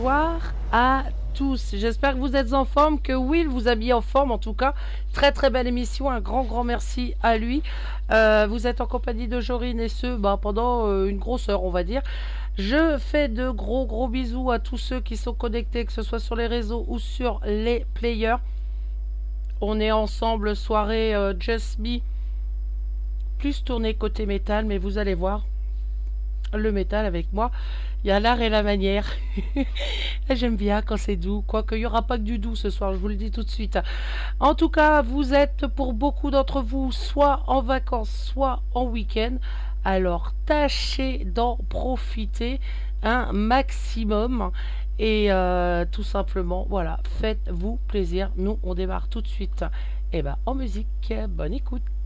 bonsoir à tous. J'espère que vous êtes en forme, que Will vous mis en forme en tout cas. Très très belle émission, un grand grand merci à lui. Euh, vous êtes en compagnie de Jorine et ce bah, pendant euh, une grosse heure on va dire. Je fais de gros gros bisous à tous ceux qui sont connectés, que ce soit sur les réseaux ou sur les players. On est ensemble, soirée euh, Just Me, plus tourné côté métal, mais vous allez voir le métal avec moi. Il y a l'art et la manière. J'aime bien quand c'est doux. Quoique, il n'y aura pas que du doux ce soir, je vous le dis tout de suite. En tout cas, vous êtes pour beaucoup d'entre vous soit en vacances, soit en week-end. Alors, tâchez d'en profiter un maximum. Et euh, tout simplement, voilà, faites-vous plaisir. Nous, on démarre tout de suite. Et eh ben, en musique, bonne écoute.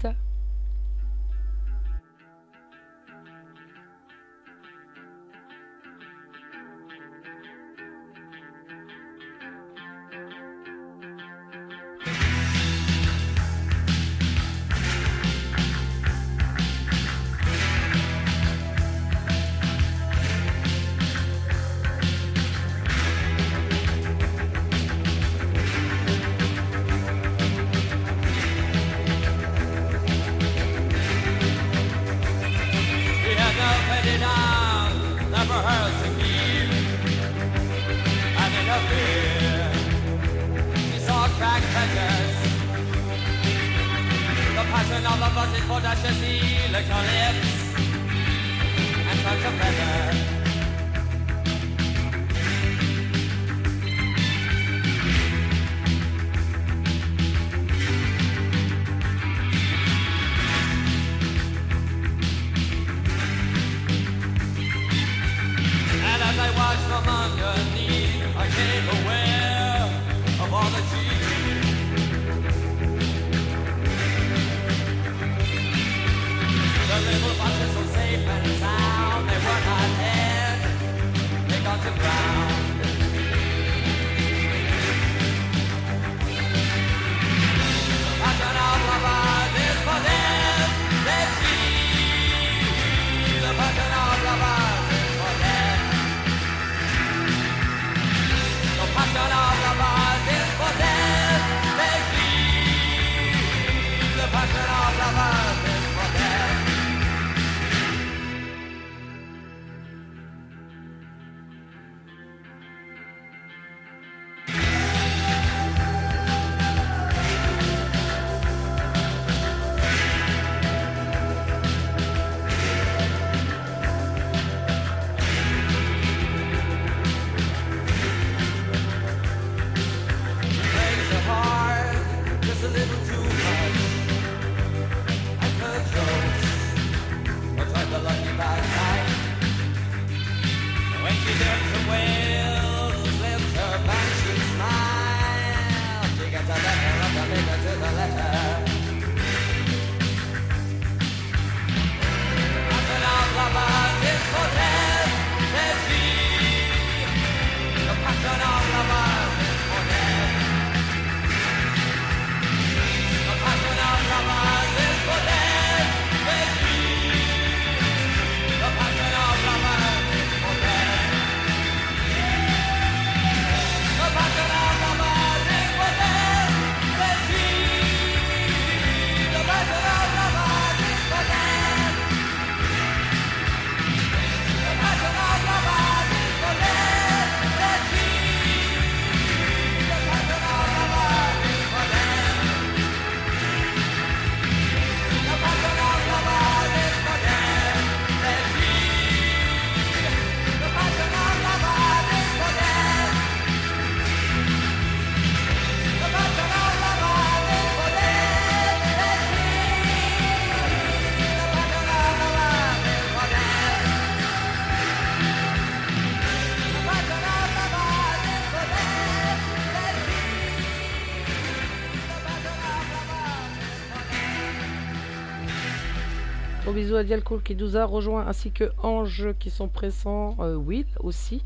Qui nous a rejoint, ainsi que Ange qui sont présents, euh, Will aussi.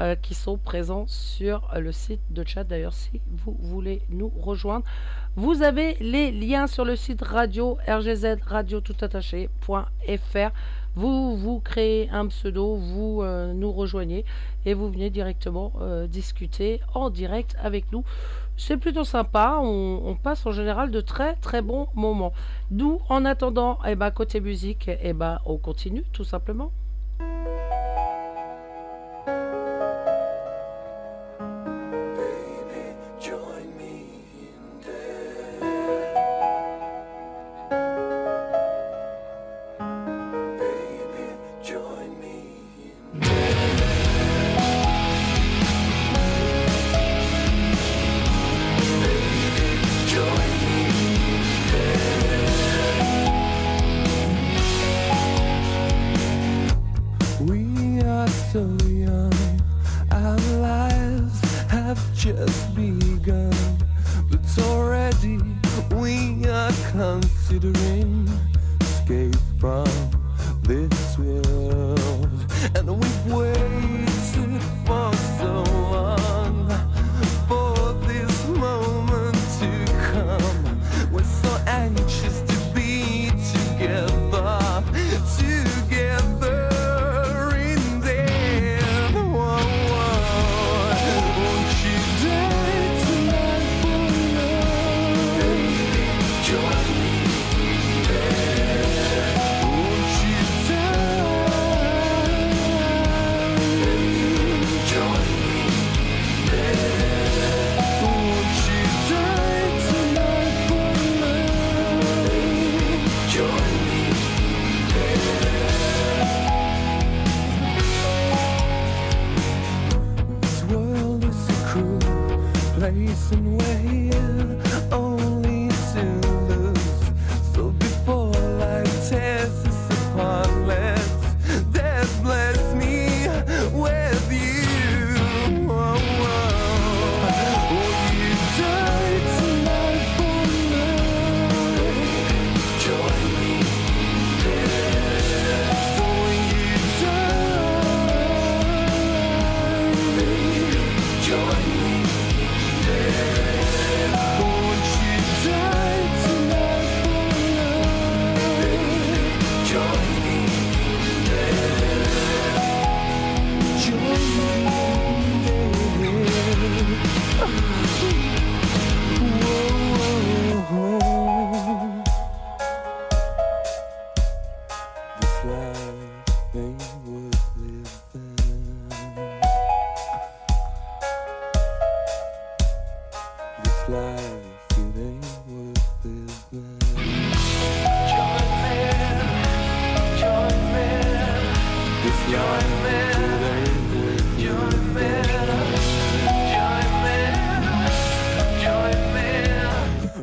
euh, qui sont présents sur le site de chat. D'ailleurs, si vous voulez nous rejoindre, vous avez les liens sur le site radio rgz radio tout attaché.fr. Vous vous créez un pseudo, vous euh, nous rejoignez et vous venez directement euh, discuter en direct avec nous. C'est plutôt sympa, on, passe en général de très très bons moments. Nous, en attendant, eh ben, côté musique, eh ben, on continue tout simplement.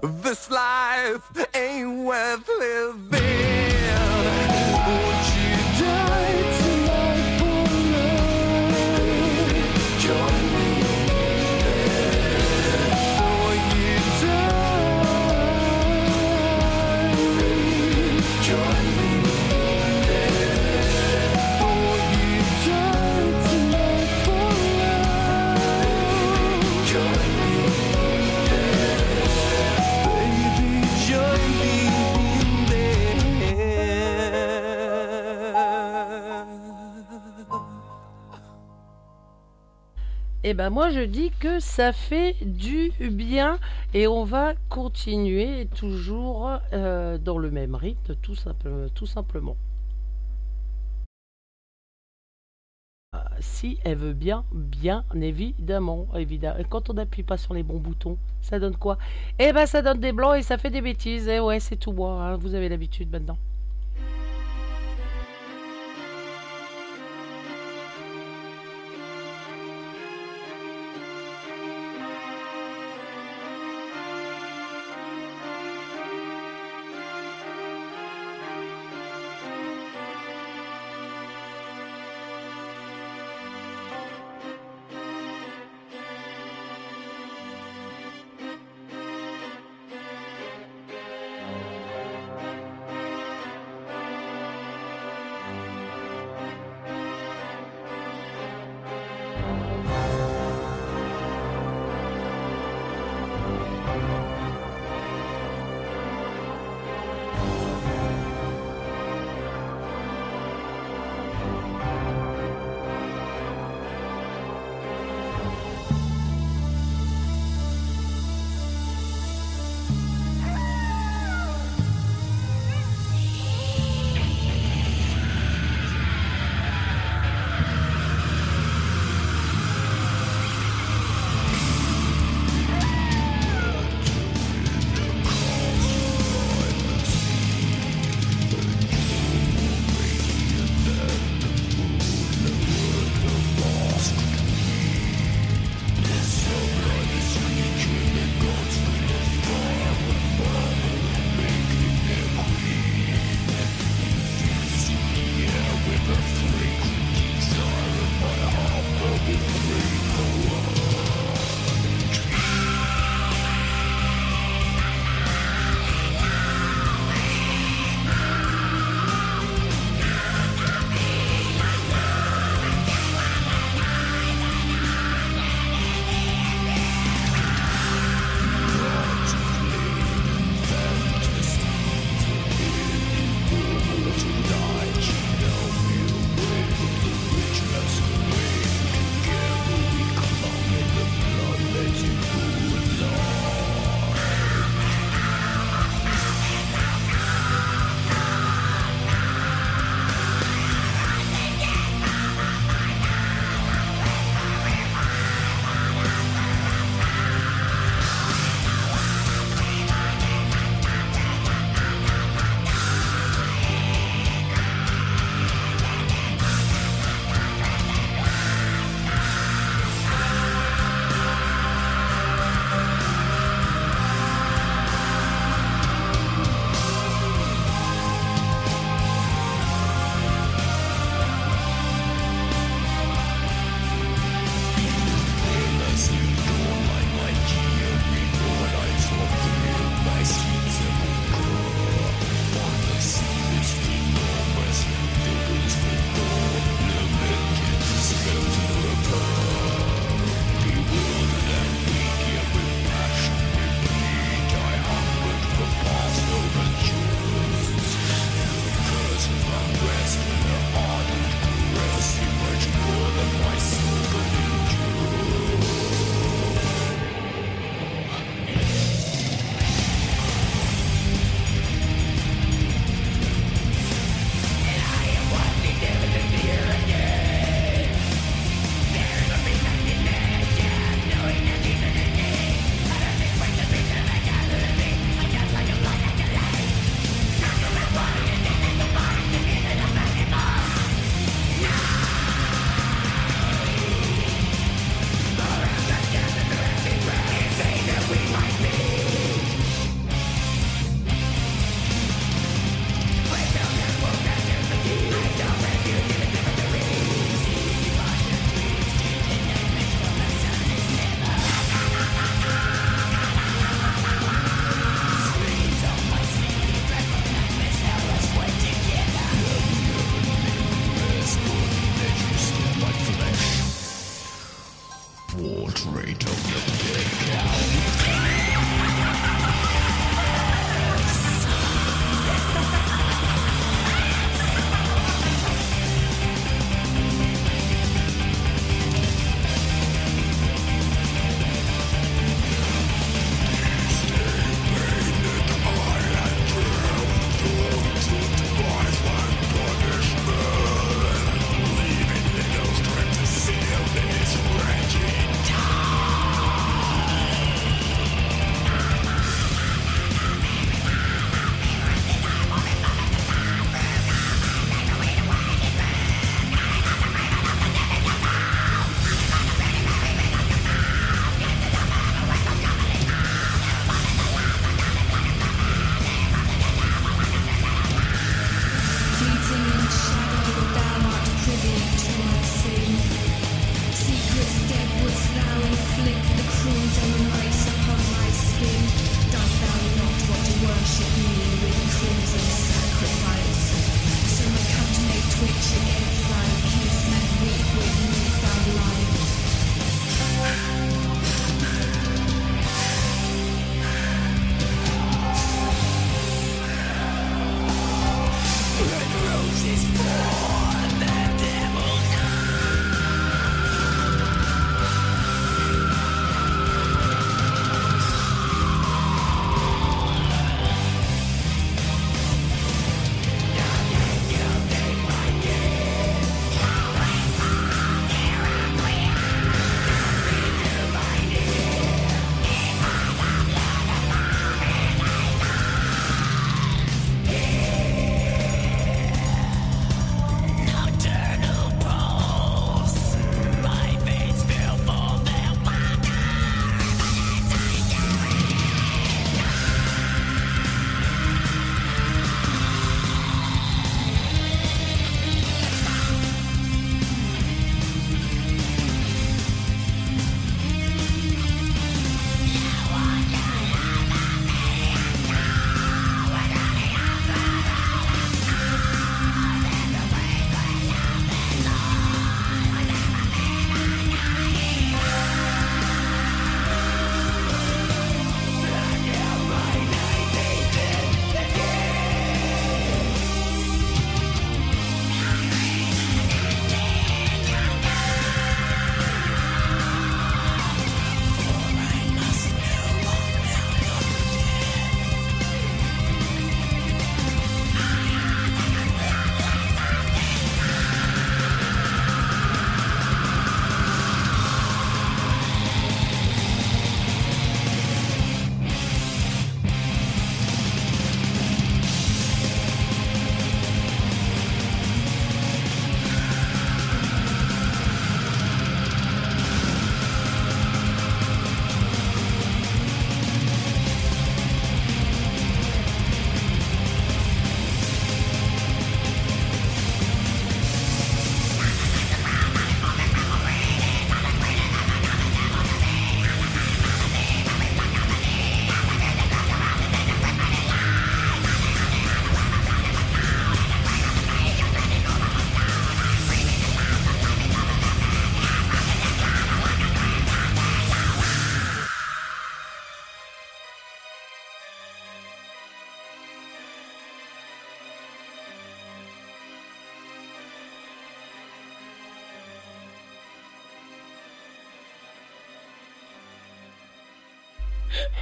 This life ain't worth living. Eh ben moi je dis que ça fait du bien et on va continuer toujours euh, dans le même rythme tout, simplement. Ah, si elle veut bien, bien évidemment, évidemment. Et quand on n'appuie pas sur les bons boutons, ça donne quoi? Eh ben ça donne des blancs et ça fait des bêtises. Eh ouais, c'est tout moi, hein. vous avez l'habitude maintenant.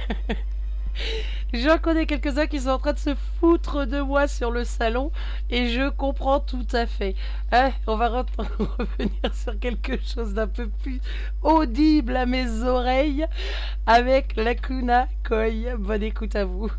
J'en connais quelques-uns qui sont en train de se foutre de moi sur le salon et je comprends tout à fait. Hein, on va revenir sur quelque chose d'un peu plus audible à mes oreilles avec Lacuna Koi. Bonne écoute à vous.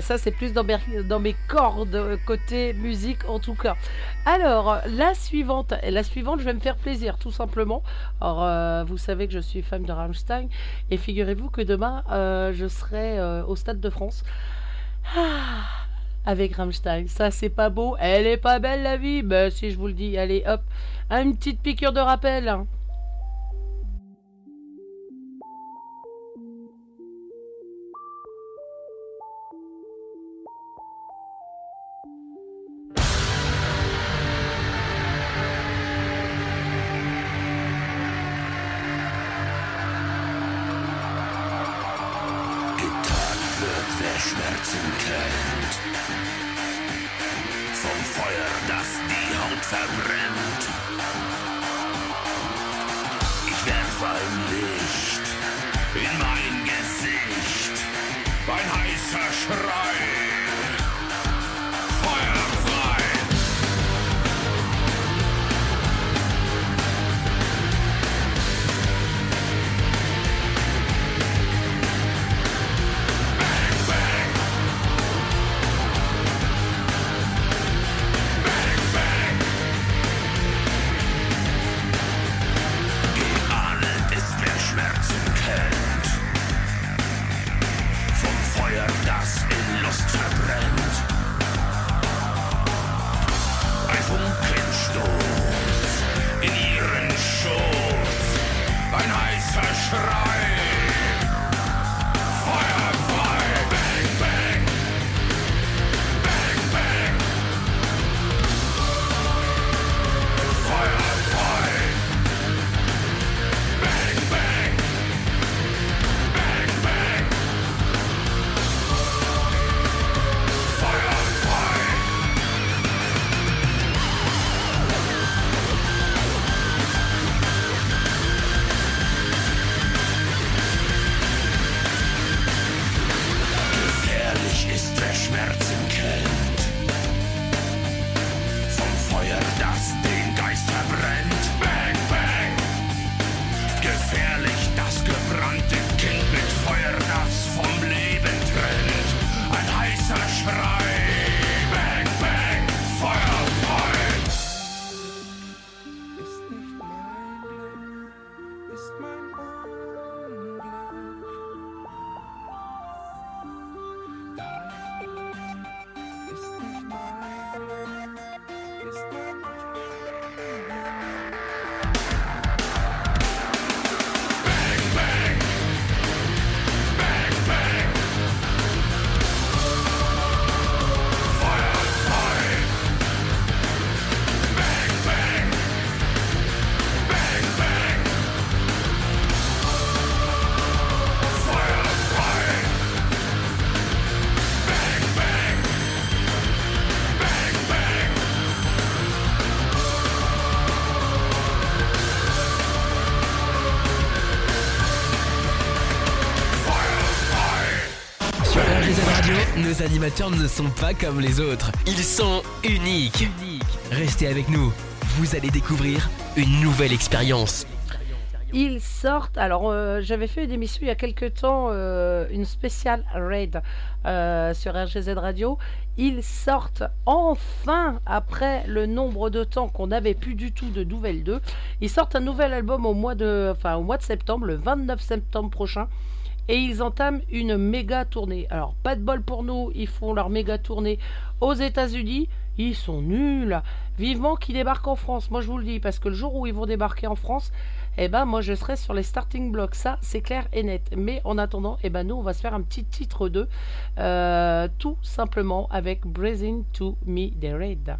Ça c'est plus dans mes, cordes euh, côté musique en tout cas. Alors, la suivante, la suivante, je vais me faire plaisir tout simplement. Alors, euh, vous savez que je suis fan de Rammstein et figurez-vous que demain euh, je serai au Stade de France. Ah, avec Rammstein, ça c'est pas beau, elle est pas belle la vie, ben si je vous le dis, allez hop, une petite piqûre de rappel. Nos animateurs ne sont pas comme les autres. Ils sont uniques. Restez avec nous. Vous allez découvrir une nouvelle expérience. Ils sortent. Alors, euh, j'avais fait une émission il y a quelques temps, euh, une spéciale raid euh, sur RGZ Radio. Ils sortent enfin, après le nombre de temps qu'on n'avait plus du tout de nouvelles d'eux, ils sortent un nouvel album au mois de, enfin, au mois de septembre, le 29 septembre prochain. Et ils entament une méga tournée. Alors, pas de bol pour nous, ils font leur méga tournée aux États-Unis. Ils sont nuls. Vivement qu'ils débarquent en France. Moi, je vous le dis, parce que le jour où ils vont débarquer en France, eh ben, moi, je serai sur les starting blocks. Ça, c'est clair et net. Mais en attendant, eh ben, nous, on va se faire un petit titre 2, euh, tout simplement avec Blazing to Me the Red.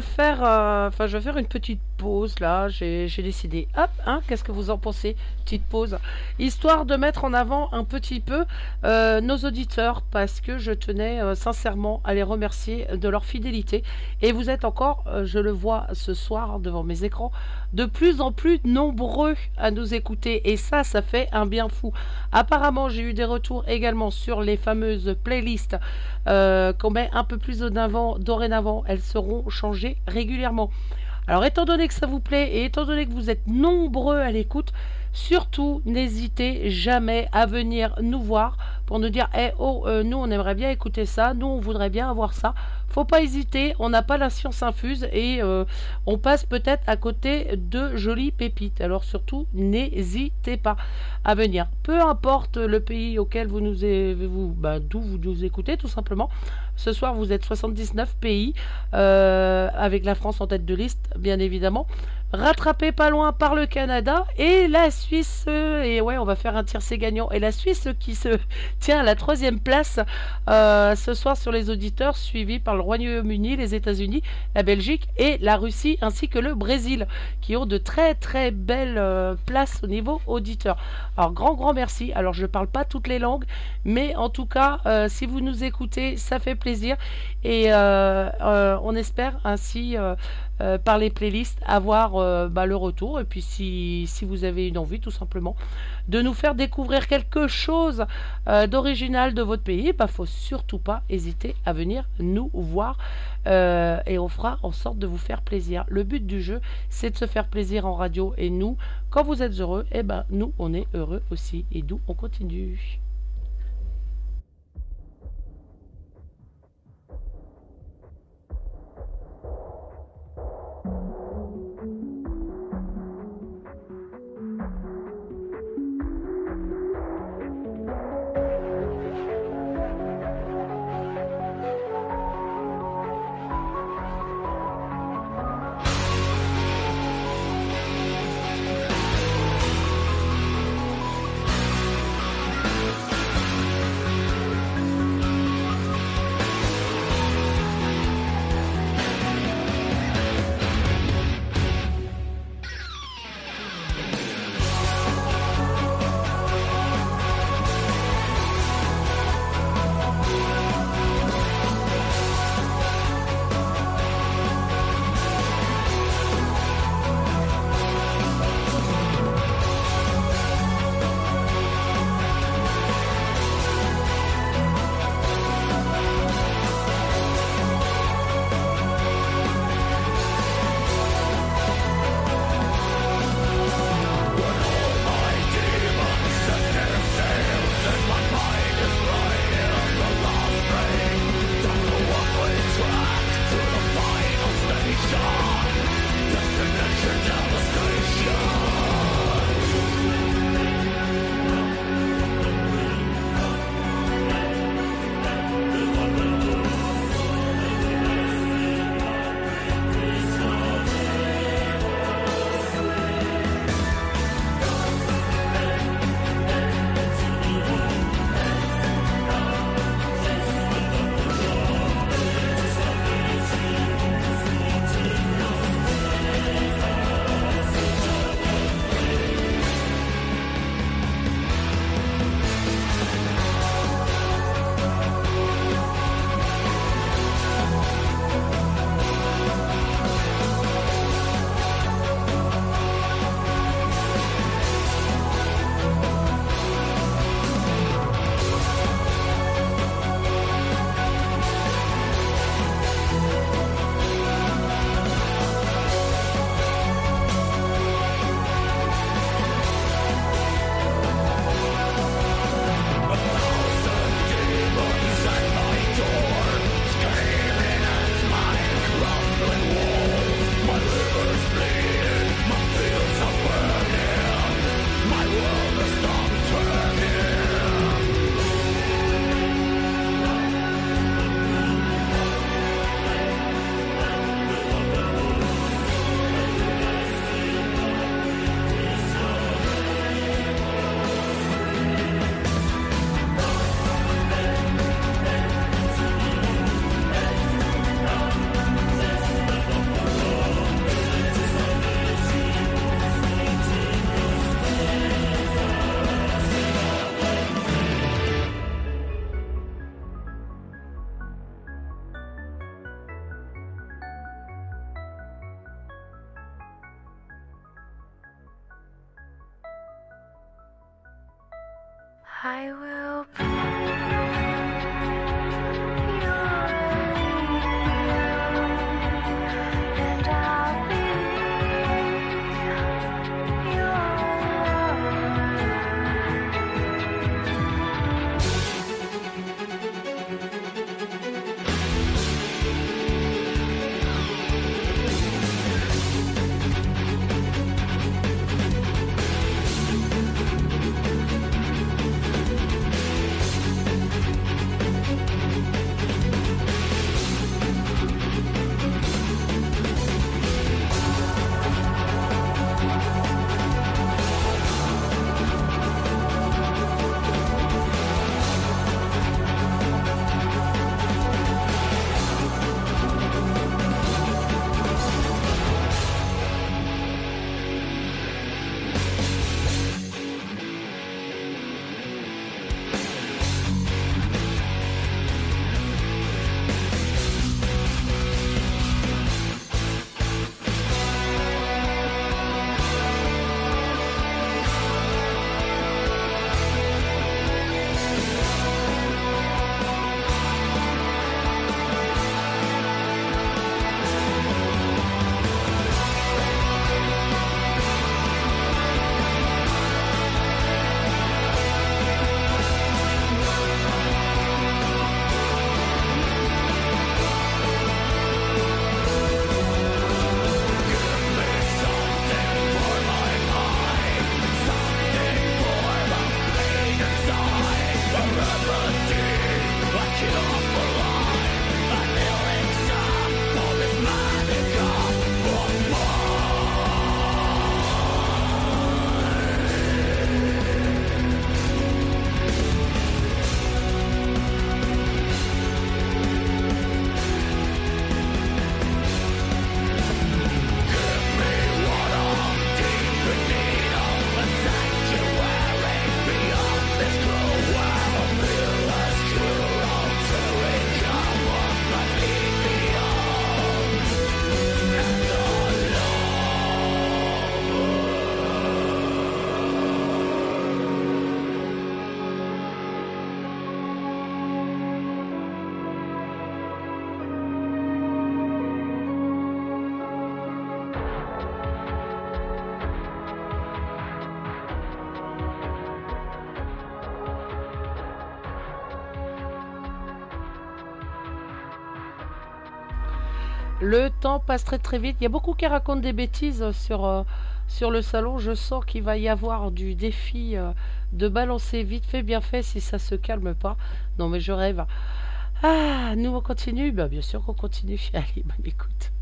Faire, euh, enfin je vais faire une petite pause là. J'ai décidé. Hop, hein, qu'est-ce que vous en pensez? Petite pause, histoire de mettre en avant un petit peu euh, nos auditeurs parce que je tenais euh, sincèrement à les remercier de leur fidélité. Et vous êtes encore, je le vois ce soir devant mes écrans, de plus en plus nombreux à nous écouter. Et ça, ça fait un bien fou. Apparemment, j'ai eu des retours également sur les fameuses playlists qu'on met un peu plus d'avant, dorénavant. Elles seront changées régulièrement. Alors étant donné que ça vous plaît et étant donné que vous êtes nombreux à l'écoute, Surtout, n'hésitez jamais à venir nous voir pour nous dire eh, oh, euh, nous on aimerait bien écouter ça, nous on voudrait bien avoir ça. Faut pas hésiter, on n'a pas la science infuse et euh, on passe peut-être à côté de jolies pépites. Alors surtout, n'hésitez pas à venir. Peu importe le pays auquel vous nous vous, bah, d'où vous nous écoutez, tout simplement. Ce soir, vous êtes 79 pays, euh, avec la France en tête de liste, bien évidemment rattrapé pas loin par le Canada et la Suisse. Et ouais, on va faire un tiercé gagnant. Et la Suisse qui se tient à la troisième place euh, ce soir sur les auditeurs, suivi par le Royaume-Uni, les États-Unis, la Belgique et la Russie, ainsi que le Brésil, qui ont de très très belles euh, places au niveau auditeur. Alors grand grand merci. Alors je ne parle pas toutes les langues, mais en tout cas, si vous nous écoutez, ça fait plaisir et on espère ainsi euh, par les playlists, avoir euh, bah, le retour. Et puis si, si, vous avez une envie tout simplement de nous faire découvrir quelque chose euh, d'original de votre pays, bah faut surtout pas hésiter à venir nous voir et on fera en sorte de vous faire plaisir. Le but du jeu, c'est de se faire plaisir en radio et nous, quand vous êtes heureux, eh ben nous on est heureux aussi et d'où on continue. Le temps passe très très vite. Il y a beaucoup qui racontent des bêtises sur, euh, sur le salon. Je sens qu'il va y avoir du défi euh, de balancer vite fait, bien fait, si ça se calme pas. Non mais je rêve. Ah, nous on continue? Bah, Bien sûr qu'on continue. Allez, écoute.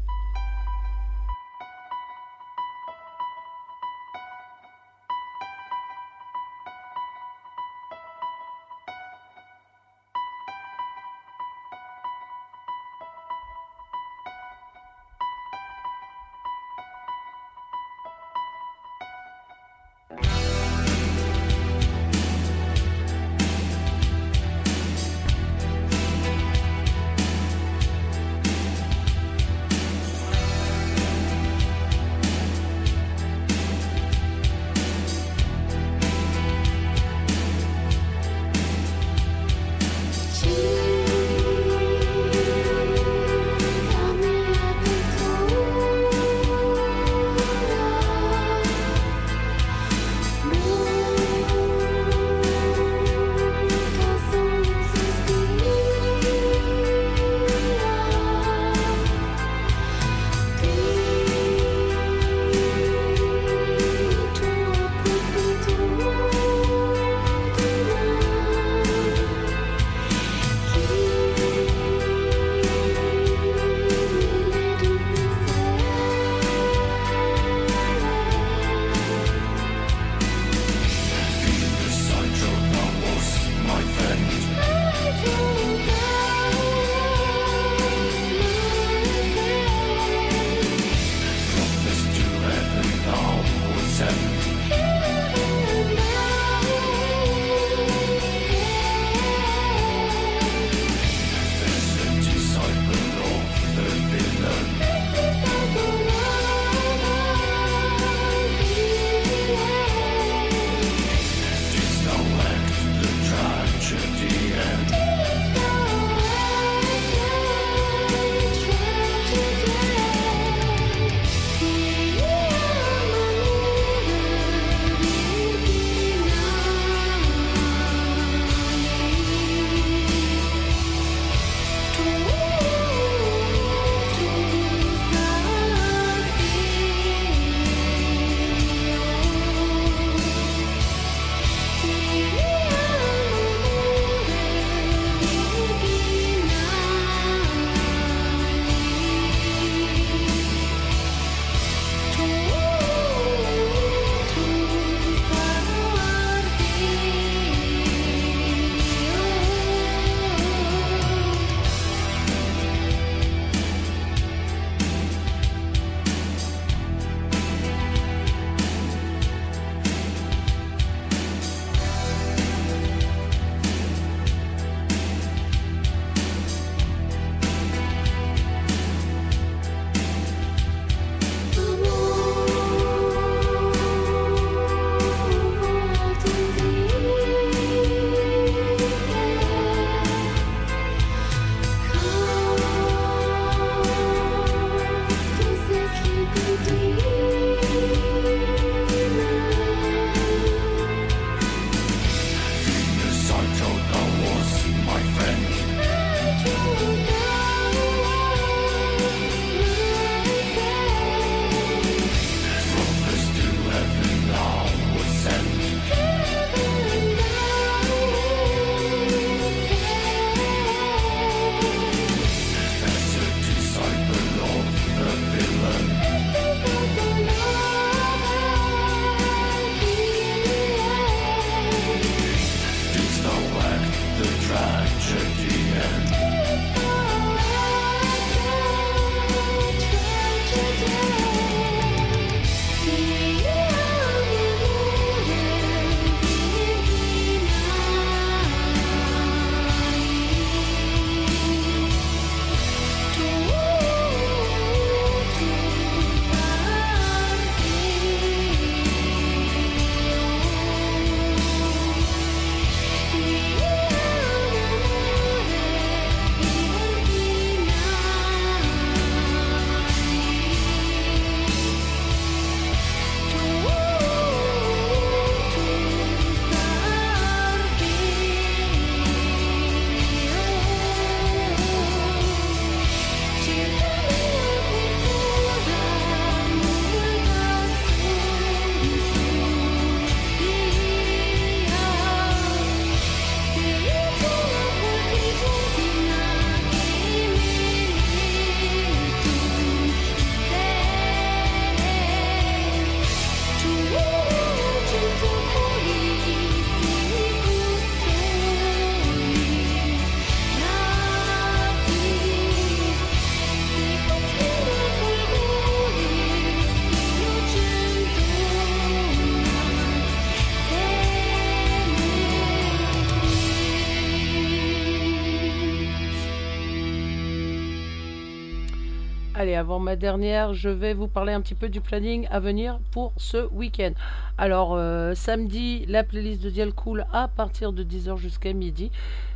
Avant ma dernière, je vais vous parler un petit peu du planning à venir pour ce week-end. Alors, euh, samedi, la playlist de Dial Cool à partir de 10h jusqu'à midi.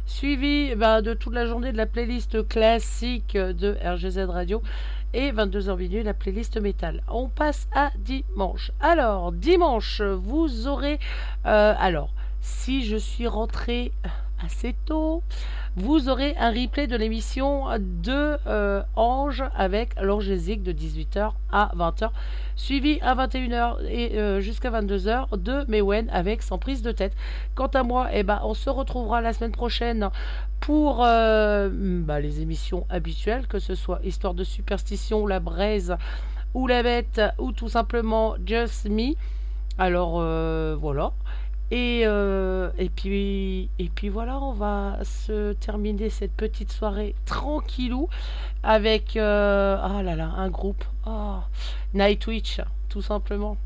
Suivi bah, de toute la journée de la playlist classique de RGZ Radio. Et 22h minuit, la playlist métal. On passe à dimanche. Alors, dimanche, vous aurez... euh, alors, si je suis rentré assez tôt, vous aurez un replay de l'émission de euh, Ange avec l'Angésique de 18h à 20h, suivi à 21h et euh, jusqu'à 22h de Mewen avec Sans prise de tête. Quant à moi, eh ben, on se retrouvera la semaine prochaine pour euh, bah, les émissions habituelles, que ce soit Histoire de superstition, La Braise ou La Bête ou tout simplement Just Me. Alors voilà. Et, euh, et, puis, voilà, on va se terminer cette petite soirée tranquillou avec euh, ah un groupe, ah, Nightwish, tout simplement.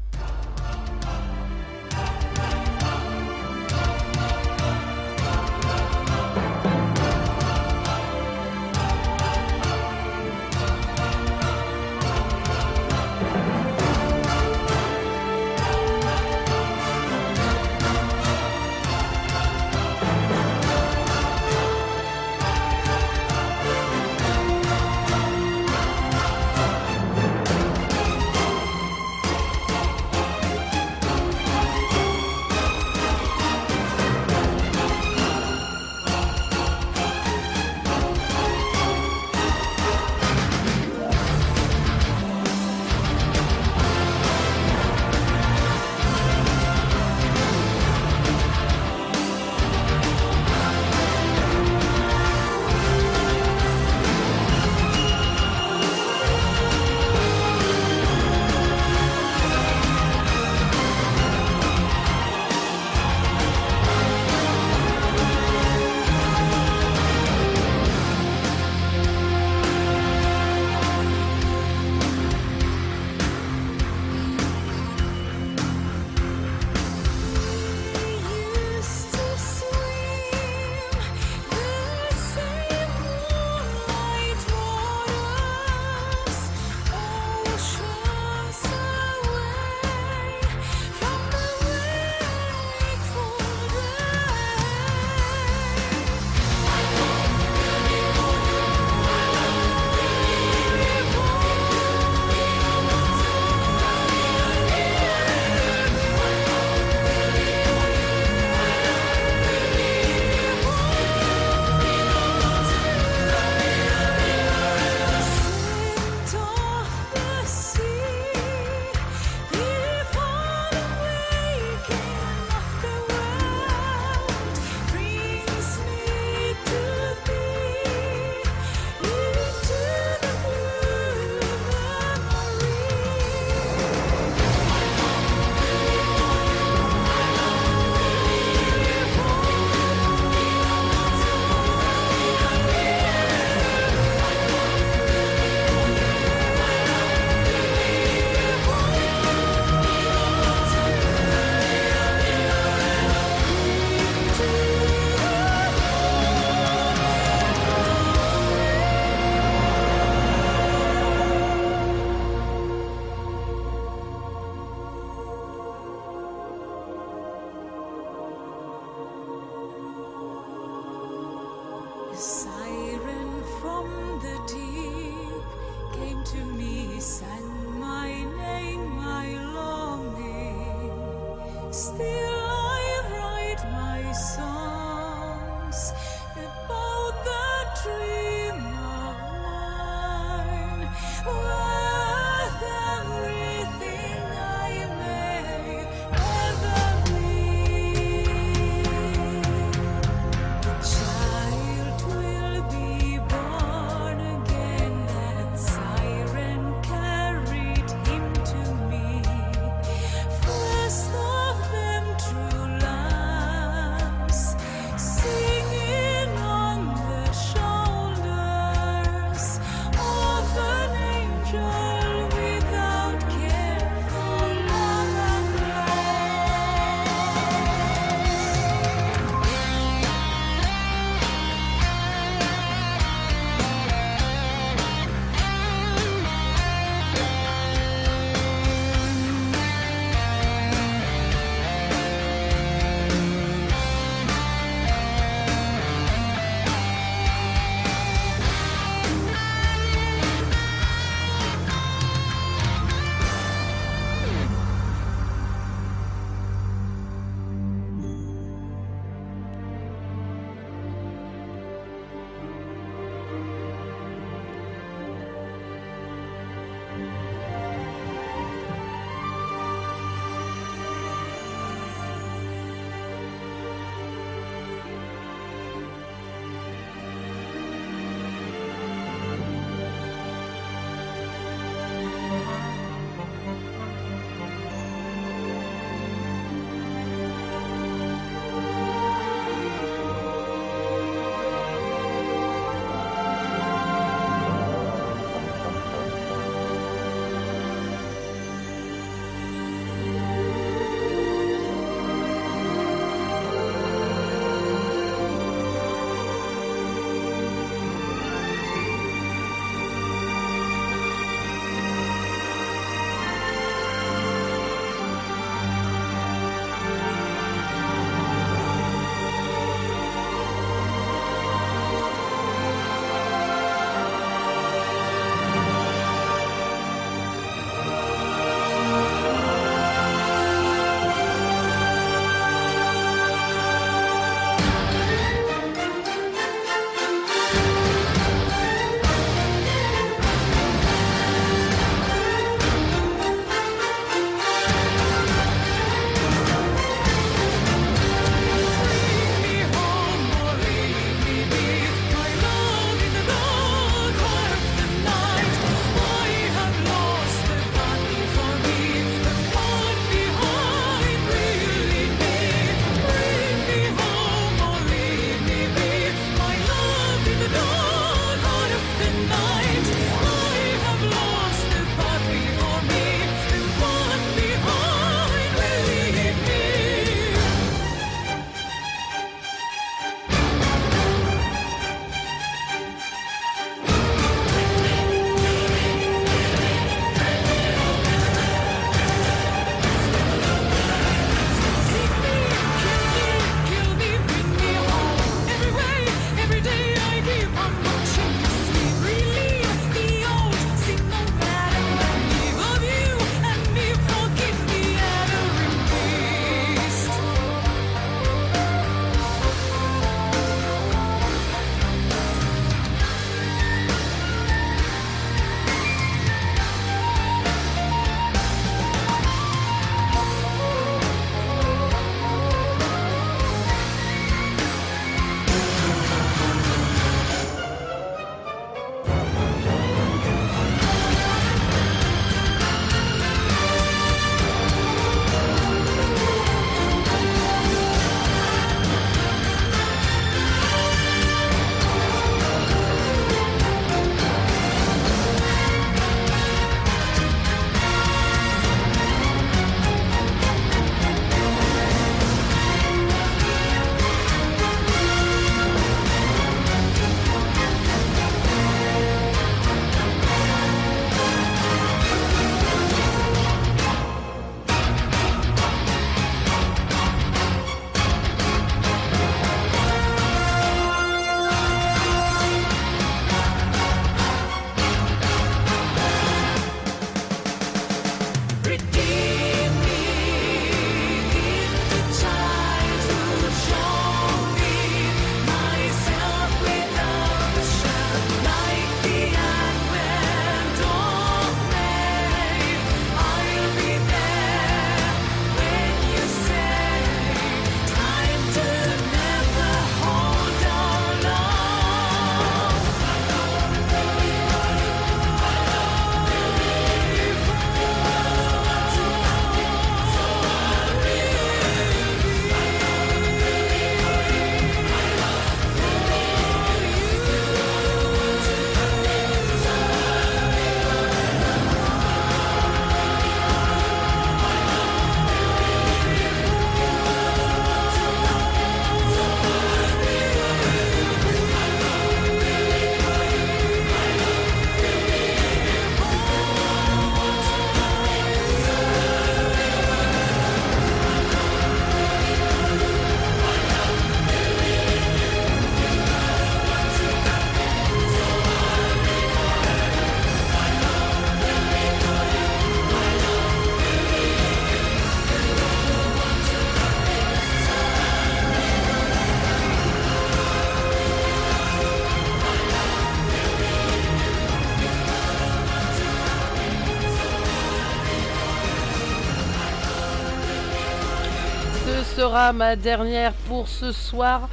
Sera ma dernière pour ce soir.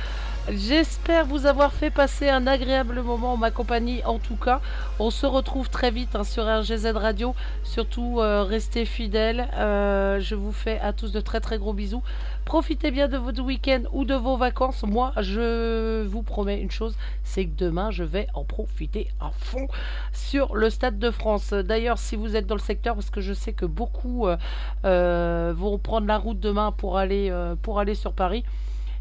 J'espère vous avoir fait passer un agréable moment en ma compagnie en tout cas. On se retrouve très vite hein, sur RGZ Radio. Surtout euh, restez fidèles. Euh, je vous fais à tous de très très gros bisous. Profitez bien de votre week-end ou de vos vacances. Moi je vous promets une chose, c'est que demain je vais en profiter à fond sur le Stade de France. D'ailleurs si vous êtes dans le secteur, parce que je sais que beaucoup euh, vont prendre la route demain pour aller, pour aller sur Paris.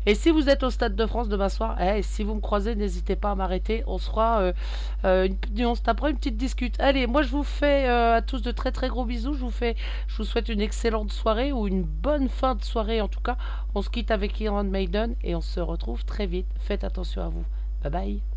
Et si vous êtes au Stade de France demain soir, eh, si vous me croisez, n'hésitez pas à m'arrêter. On sera, euh, euh, une, on se une petite discute. Allez, moi je vous fais euh, à tous de très très gros bisous. Je vous fais, je vous souhaite une excellente soirée ou une bonne fin de soirée en tout cas. On se quitte avec Iron Maiden et on se retrouve très vite. Faites attention à vous. Bye bye.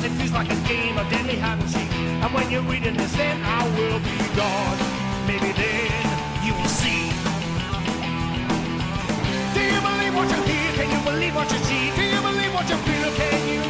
Sometimes it feels like a game of deadly hide and seek. And when you're reading this, then I will be gone. Maybe then you will see. Do you believe what you hear? Can you believe what you see? Do you believe what you feel? Can you?